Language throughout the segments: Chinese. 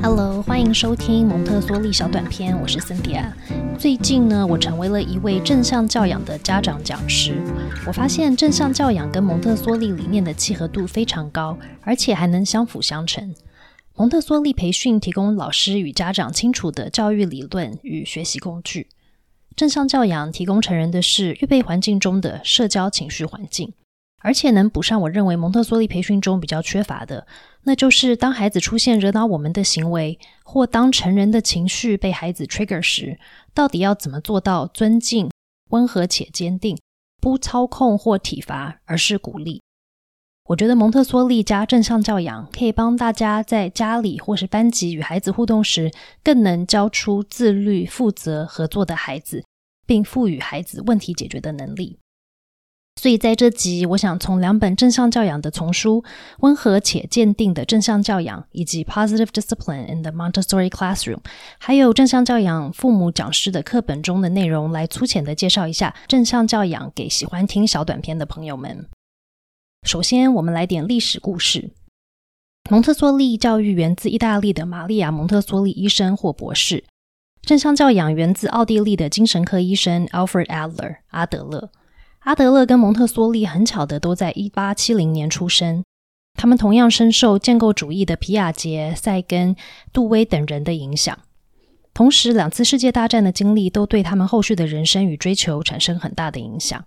Hello，欢迎收听蒙特梭利小短片，我是森迪亚。最近呢，我成为了一位正向教养的家长讲师。我发现正向教养跟蒙特梭利理念的契合度非常高，而且还能相辅相成。蒙特梭利培训提供老师与家长清楚的教育理论与学习工具，正向教养提供成人的是预备环境中的社交情绪环境。而且能补上我认为蒙特梭利培训中比较缺乏的，那就是当孩子出现惹恼我们的行为，或当成人的情绪被孩子 trigger 时，到底要怎么做到尊敬、温和且坚定，不操控或体罚，而是鼓励。我觉得蒙特梭利加正向教养可以帮大家在家里或是班级与孩子互动时，更能教出自律、负责、合作的孩子，并赋予孩子问题解决的能力。所以在这集，我想从两本正向教养的丛书《温和且坚定的正向教养》以及《Positive Discipline in the Montessori Classroom》，还有正向教养父母讲师的课本中的内容，来粗浅的介绍一下正向教养给喜欢听小短片的朋友们。首先，我们来点历史故事。蒙特梭利教育源自意大利的玛利亚·蒙特梭利医生或博士，正向教养源自奥地利的精神科医生 Alfred Adler 阿德勒。阿德勒跟蒙特梭利很巧的都在一八七零年出生，他们同样深受建构主义的皮亚杰、塞根、杜威等人的影响。同时，两次世界大战的经历都对他们后续的人生与追求产生很大的影响。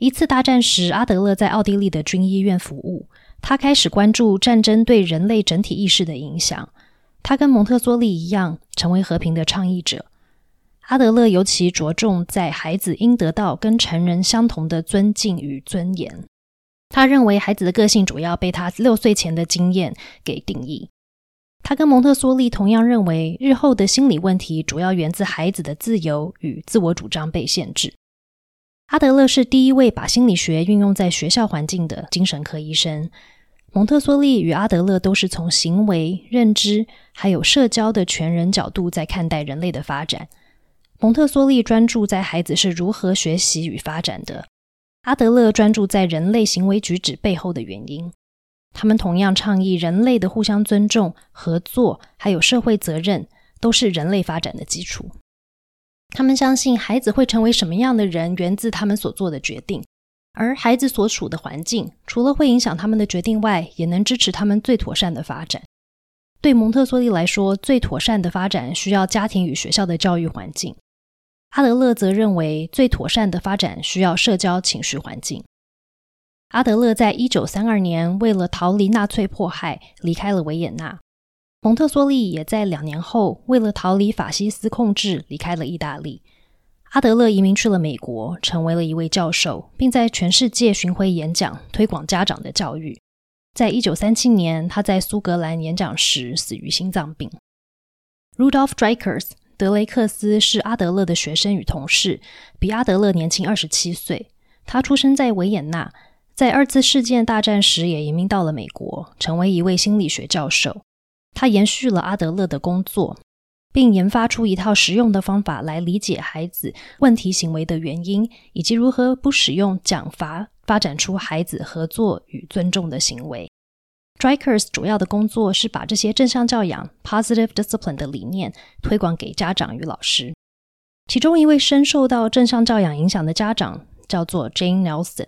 一次大战时，阿德勒在奥地利的军医院服务，他开始关注战争对人类整体意识的影响。他跟蒙特梭利一样，成为和平的倡议者。阿德勒尤其着重在孩子应得到跟成人相同的尊敬与尊严。他认为孩子的个性主要被他六岁前的经验给定义。他跟蒙特梭利同样认为，日后的心理问题主要源自孩子的自由与自我主张被限制。阿德勒是第一位把心理学运用在学校环境的精神科医生。蒙特梭利与阿德勒都是从行为、认知还有社交的全人角度在看待人类的发展。蒙特梭利专注在孩子是如何学习与发展的，阿德勒专注在人类行为举止背后的原因。他们同样倡议人类的互相尊重、合作，还有社会责任，都是人类发展的基础。他们相信孩子会成为什么样的人，源自他们所做的决定，而孩子所处的环境，除了会影响他们的决定外，也能支持他们最妥善的发展。对蒙特梭利来说，最妥善的发展需要家庭与学校的教育环境。阿德勒则认为，最妥善的发展需要社交情绪环境。阿德勒在一九三二年为了逃离纳粹迫害，离开了维也纳。蒙特梭利也在两年后为了逃离法西斯控制，离开了意大利。阿德勒移民去了美国，成为了一位教授，并在全世界巡回演讲，推广家长的教育。在一九三七年，他在苏格兰演讲时死于心脏病。Rudolf Dreikers。德雷克斯是阿德勒的学生与同事，比阿德勒年轻二十七岁。他出生在维也纳，在二次世界大战时也移民到了美国，成为一位心理学教授。他延续了阿德勒的工作，并研发出一套实用的方法来理解孩子问题行为的原因，以及如何不使用奖罚发展出孩子合作与尊重的行为。Strikers 主要的工作是把这些正向教养 （positive discipline） 的理念推广给家长与老师。其中一位深受到正向教养影响的家长叫做 Jane Nelson。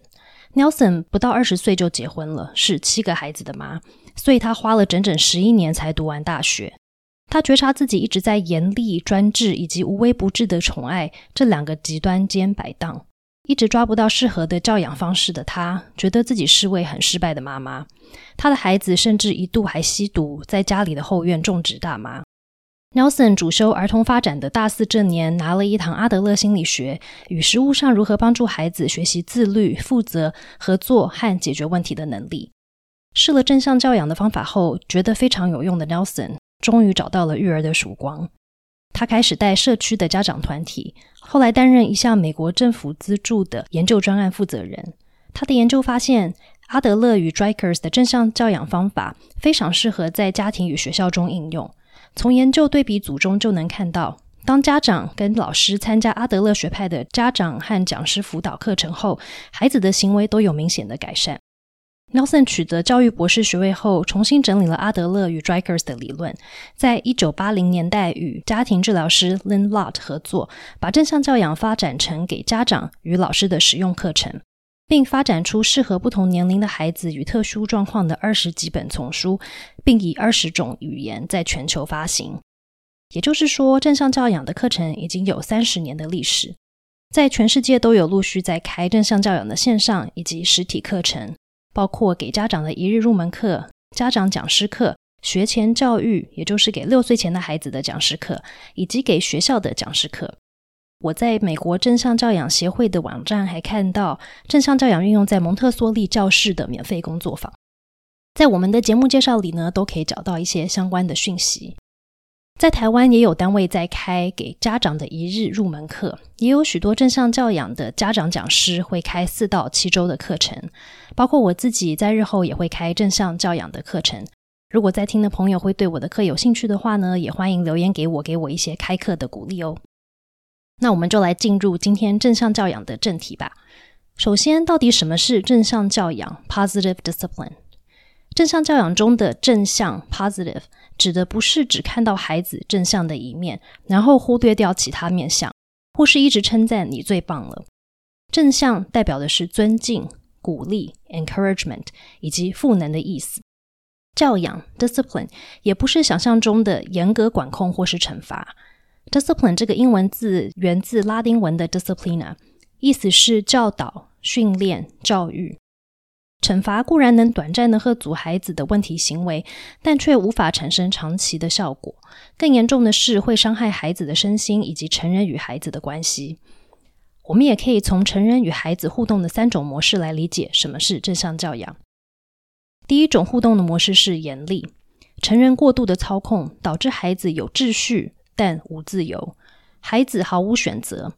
Nelson 不到二十岁就结婚了，是七个孩子的妈，所以她花了整整十一年才读完大学。她觉察自己一直在严厉、专制以及无微不至的宠爱这两个极端间摆荡。一直抓不到适合的教养方式的他，觉得自己是位很失败的妈妈。他的孩子甚至一度还吸毒，在家里的后院种植大麻。Nelson 主修儿童发展的大四这年，拿了一堂阿德勒心理学与实务上如何帮助孩子学习自律、负责、合作和解决问题的能力。试了正向教养的方法后，觉得非常有用的 Nelson，终于找到了育儿的曙光。他开始带社区的家长团体，后来担任一项美国政府资助的研究专案负责人。他的研究发现，阿德勒与 Dreikurs 的正向教养方法非常适合在家庭与学校中应用。从研究对比组中就能看到，当家长跟老师参加阿德勒学派的家长和讲师辅导课程后，孩子的行为都有明显的改善。Nelson 取得教育博士学位后，重新整理了阿德勒与 Dreikers 的理论，在一九八零年代与家庭治疗师 Lynn Lott 合作，把正向教养发展成给家长与老师的实用课程，并发展出适合不同年龄的孩子与特殊状况的二十几本丛书，并以二十种语言在全球发行。也就是说，正向教养的课程已经有三十年的历史，在全世界都有陆续在开正向教养的线上以及实体课程。包括给家长的一日入门课、家长讲师课、学前教育，也就是给六岁前的孩子的讲师课，以及给学校的讲师课。我在美国正向教养协会的网站还看到正向教养运用在蒙特梭利教室的免费工作坊。在我们的节目介绍里呢，都可以找到一些相关的讯息。在台湾也有单位在开给家长的一日入门课，也有许多正向教养的家长讲师会开四到七周的课程，包括我自己在日后也会开正向教养的课程。如果在听的朋友会对我的课有兴趣的话呢，也欢迎留言给我，给我一些开课的鼓励哦。那我们就来进入今天正向教养的正题吧。首先，到底什么是正向教养 （positive discipline）？正向教养中的正向 （positive）。指的不是只看到孩子正向的一面，然后忽略掉其他面相，或是一直称赞你最棒了。正向代表的是尊敬、鼓励 （encouragement） 以及赋能的意思。教养 （discipline） 也不是想象中的严格管控或是惩罚。discipline 这个英文字源自拉丁文的 disciplina，意思是教导、训练、教育。惩罚固然能短暂的喝阻孩子的问题行为，但却无法产生长期的效果。更严重的是，会伤害孩子的身心以及成人与孩子的关系。我们也可以从成人与孩子互动的三种模式来理解什么是正向教养。第一种互动的模式是严厉，成人过度的操控导致孩子有秩序但无自由，孩子毫无选择。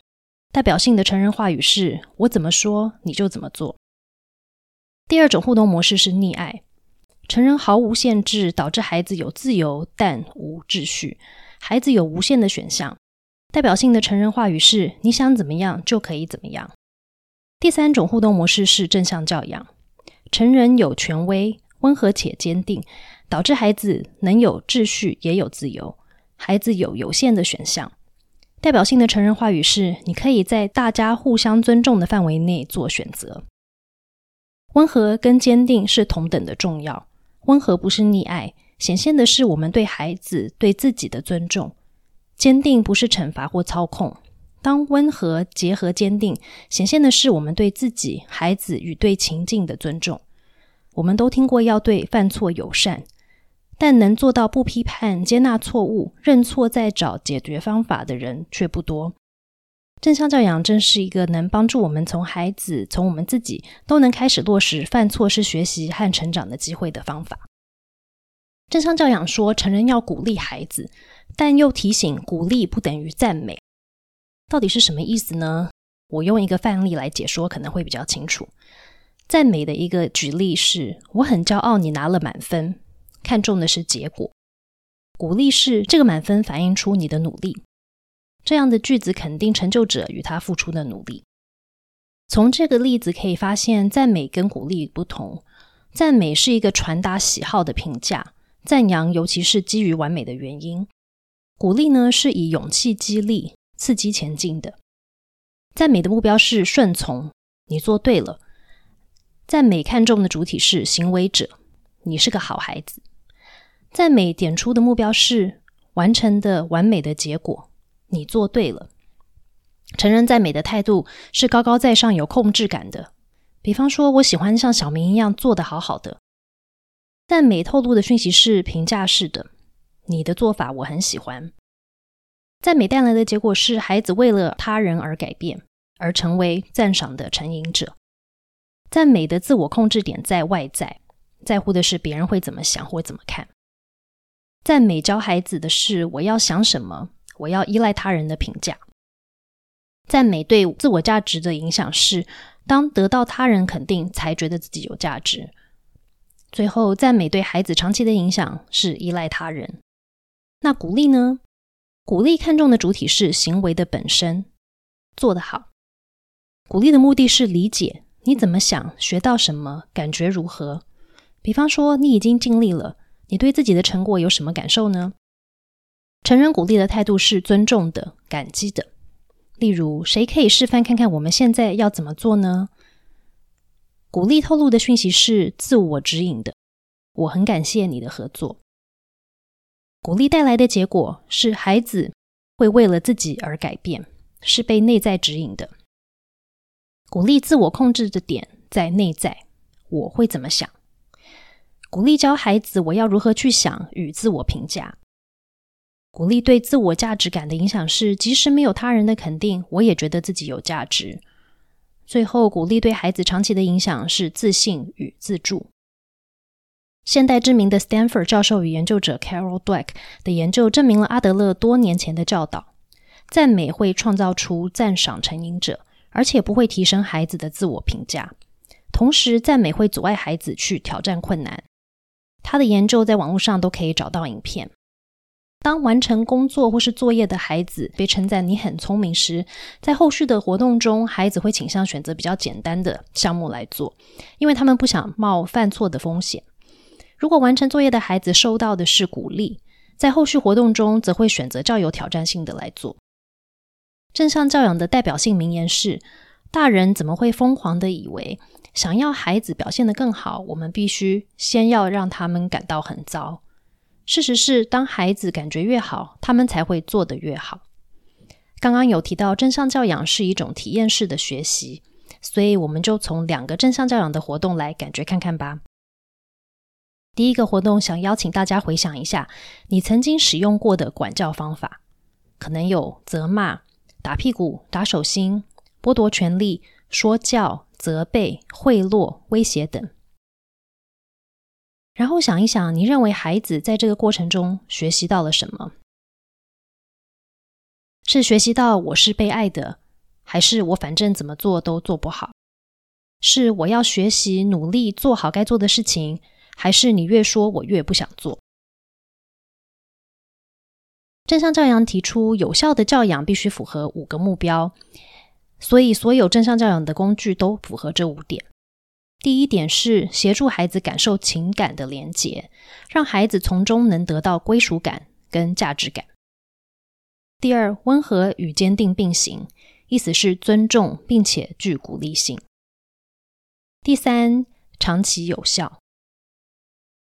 代表性的成人话语是：“我怎么说你就怎么做。”第二种互动模式是溺爱，成人毫无限制，导致孩子有自由但无秩序。孩子有无限的选项，代表性的成人话语是：你想怎么样就可以怎么样。第三种互动模式是正向教养，成人有权威，温和且坚定，导致孩子能有秩序也有自由。孩子有有限的选项，代表性的成人话语是：你可以在大家互相尊重的范围内做选择。温和跟坚定是同等的重要。温和不是溺爱，显现的是我们对孩子、对自己的尊重；坚定不是惩罚或操控。当温和结合坚定，显现的是我们对自己、孩子与对情境的尊重。我们都听过要对犯错友善，但能做到不批判、接纳错误、认错再找解决方法的人却不多。正向教养正是一个能帮助我们从孩子、从我们自己都能开始落实犯错是学习和成长的机会的方法。正向教养说，成人要鼓励孩子，但又提醒鼓励不等于赞美。到底是什么意思呢？我用一个范例来解说可能会比较清楚。赞美的一个举例是：我很骄傲你拿了满分，看重的是结果；鼓励是这个满分反映出你的努力。这样的句子肯定成就者与他付出的努力。从这个例子可以发现，赞美跟鼓励不同。赞美是一个传达喜好的评价，赞扬尤其是基于完美的原因。鼓励呢，是以勇气激励、刺激前进的。赞美的目标是顺从，你做对了。赞美看重的主体是行为者，你是个好孩子。赞美点出的目标是完成的完美的结果。你做对了。成人赞美的态度是高高在上、有控制感的。比方说，我喜欢像小明一样做得好好的。赞美透露的讯息是评价式的，你的做法我很喜欢。赞美带来的结果是，孩子为了他人而改变，而成为赞赏的成瘾者。赞美的自我控制点在外在，在乎的是别人会怎么想或怎么看。赞美教孩子的是，我要想什么。我要依赖他人的评价，赞美对自我价值的影响是：当得到他人肯定，才觉得自己有价值。最后，赞美对孩子长期的影响是依赖他人。那鼓励呢？鼓励看重的主体是行为的本身，做得好。鼓励的目的是理解你怎么想？学到什么？感觉如何？比方说，你已经尽力了，你对自己的成果有什么感受呢？成人鼓励的态度是尊重的、感激的。例如，谁可以示范看看我们现在要怎么做呢？鼓励透露的讯息是自我指引的。我很感谢你的合作。鼓励带来的结果是孩子会为了自己而改变，是被内在指引的。鼓励自我控制的点在内在，我会怎么想？鼓励教孩子我要如何去想与自我评价。鼓励对自我价值感的影响是，即使没有他人的肯定，我也觉得自己有价值。最后，鼓励对孩子长期的影响是自信与自助。现代知名的 Stanford 教授与研究者 Carol Dweck 的研究证明了阿德勒多年前的教导：赞美会创造出赞赏成瘾者。而且不会提升孩子的自我评价，同时赞美会阻碍孩子去挑战困难。他的研究在网络上都可以找到影片。当完成工作或是作业的孩子被称赞你很聪明时，在后续的活动中，孩子会倾向选择比较简单的项目来做，因为他们不想冒犯错的风险。如果完成作业的孩子收到的是鼓励，在后续活动中则会选择较有挑战性的来做。正向教养的代表性名言是：大人怎么会疯狂的以为，想要孩子表现得更好，我们必须先要让他们感到很糟。事实是，当孩子感觉越好，他们才会做得越好。刚刚有提到正向教养是一种体验式的学习，所以我们就从两个正向教养的活动来感觉看看吧。第一个活动，想邀请大家回想一下你曾经使用过的管教方法，可能有责骂。打屁股、打手心、剥夺权利、说教、责备、贿赂、威胁等。然后想一想，你认为孩子在这个过程中学习到了什么？是学习到我是被爱的，还是我反正怎么做都做不好？是我要学习努力做好该做的事情，还是你越说我越不想做？正向教养提出，有效的教养必须符合五个目标，所以所有正向教养的工具都符合这五点。第一点是协助孩子感受情感的连结，让孩子从中能得到归属感跟价值感。第二，温和与坚定并行，意思是尊重并且具鼓励性。第三，长期有效。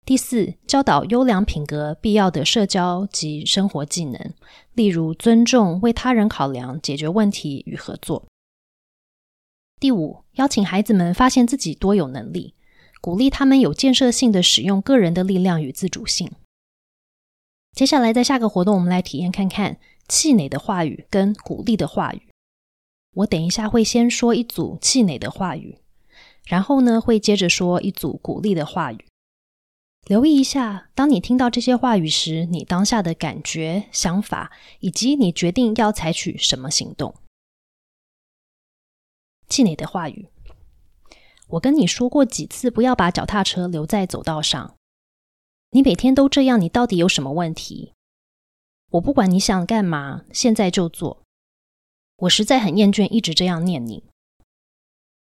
第四，教导优良品格必要的社交及生活技能，例如尊重、为他人考量、解决问题与合作。第五，邀请孩子们发现自己多有能力，鼓励他们有建设性的使用个人的力量与自主性。接下来，在下个活动，我们来体验看看气馁的话语跟鼓励的话语。我等一下会先说一组气馁的话语，然后呢，会接着说一组鼓励的话语。留意一下，当你听到这些话语时，你当下的感觉、想法，以及你决定要采取什么行动。气馁的话语，我跟你说过几次，不要把脚踏车留在走道上。你每天都这样，你到底有什么问题？我不管你想干嘛，现在就做。我实在很厌倦一直这样念你。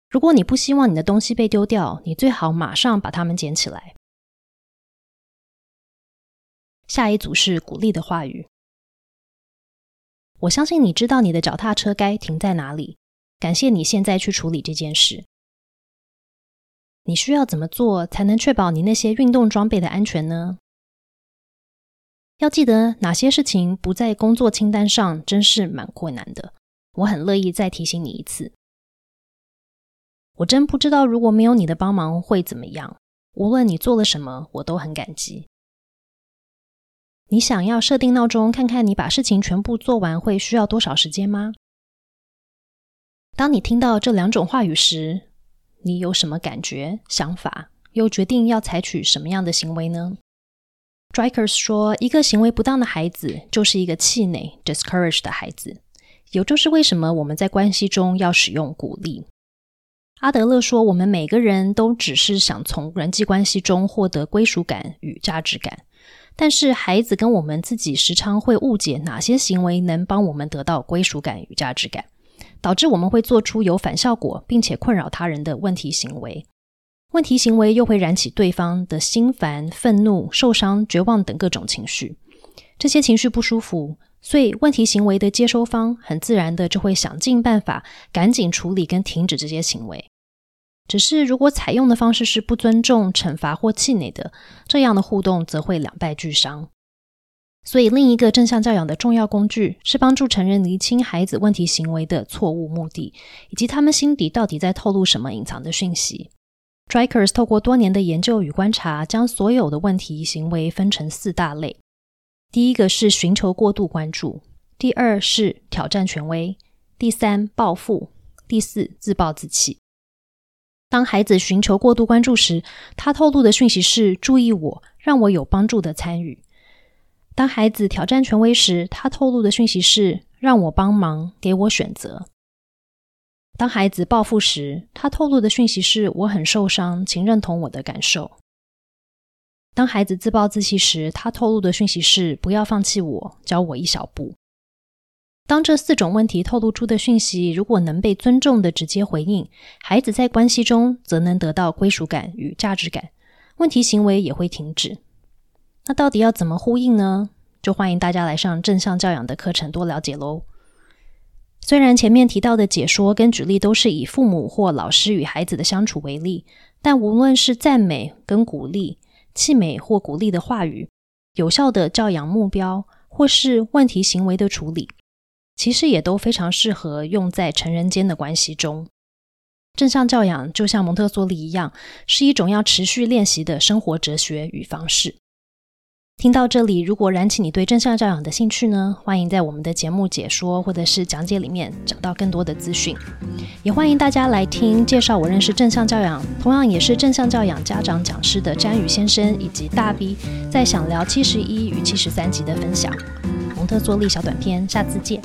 如果你不希望你的东西被丢掉，你最好马上把它们捡起来。下一组是鼓励的话语。我相信你知道你的脚踏车该停在哪里。感谢你现在去处理这件事。你需要怎么做才能确保你那些运动装备的安全呢？要记得哪些事情不在工作清单上，真是蛮困难的。我很乐意再提醒你一次。我真不知道如果没有你的帮忙会怎么样。无论你做了什么，我都很感激。你想要设定闹钟，看看你把事情全部做完会需要多少时间吗？当你听到这两种话语时，你有什么感觉、想法？又决定要采取什么样的行为呢？Drikers 说，一个行为不当的孩子就是一个气馁、discouraged 的孩子。也就是为什么我们在关系中要使用鼓励。阿德勒说，我们每个人都只是想从人际关系中获得归属感与价值感。但是，孩子跟我们自己时常会误解哪些行为能帮我们得到归属感与价值感。导致我们会做出有反效果并且困扰他人的问题行为。问题行为又会燃起对方的心烦、愤怒、受伤、绝望等各种情绪。这些情绪不舒服，所以问题行为的接收方很自然的就会想尽办法赶紧处理跟停止这些行为。只是如果采用的方式是不尊重、惩罚或气馁的，这样的互动则会两败俱伤。所以，另一个正向教养的重要工具是帮助成人厘清孩子问题行为的错误目的，以及他们心底到底在透露什么隐藏的讯息。Drykers 透过多年的研究与观察，将所有的问题行为分成四大类：第一个是寻求过度关注；第二是挑战权威；第三报复；第四自暴自弃。当孩子寻求过度关注时，他透露的讯息是“注意我，让我有帮助的参与”。当孩子挑战权威时，他透露的讯息是“让我帮忙，给我选择”。当孩子报复时，他透露的讯息是“我很受伤，请认同我的感受”。当孩子自暴自弃时，他透露的讯息是“不要放弃我，教我一小步”。当这四种问题透露出的讯息如果能被尊重的直接回应，孩子在关系中则能得到归属感与价值感，问题行为也会停止。那到底要怎么呼应呢？就欢迎大家来上正向教养的课程，多了解喽。虽然前面提到的解说跟举例都是以父母或老师与孩子的相处为例，但无论是赞美跟鼓励、气美或鼓励的话语、有效的教养目标，或是问题行为的处理，其实也都非常适合用在成人间的关系中。正向教养就像蒙特梭利一样，是一种要持续练习的生活哲学与方式。听到这里，如果燃起你对正向教养的兴趣呢？欢迎在我们的节目解说或者是讲解里面找到更多的资讯。也欢迎大家来听介绍我认识正向教养，同样也是正向教养家长讲师的詹宇先生以及大 B 在想聊七十一与七十三集的分享。蒙特梭利小短片，下次见。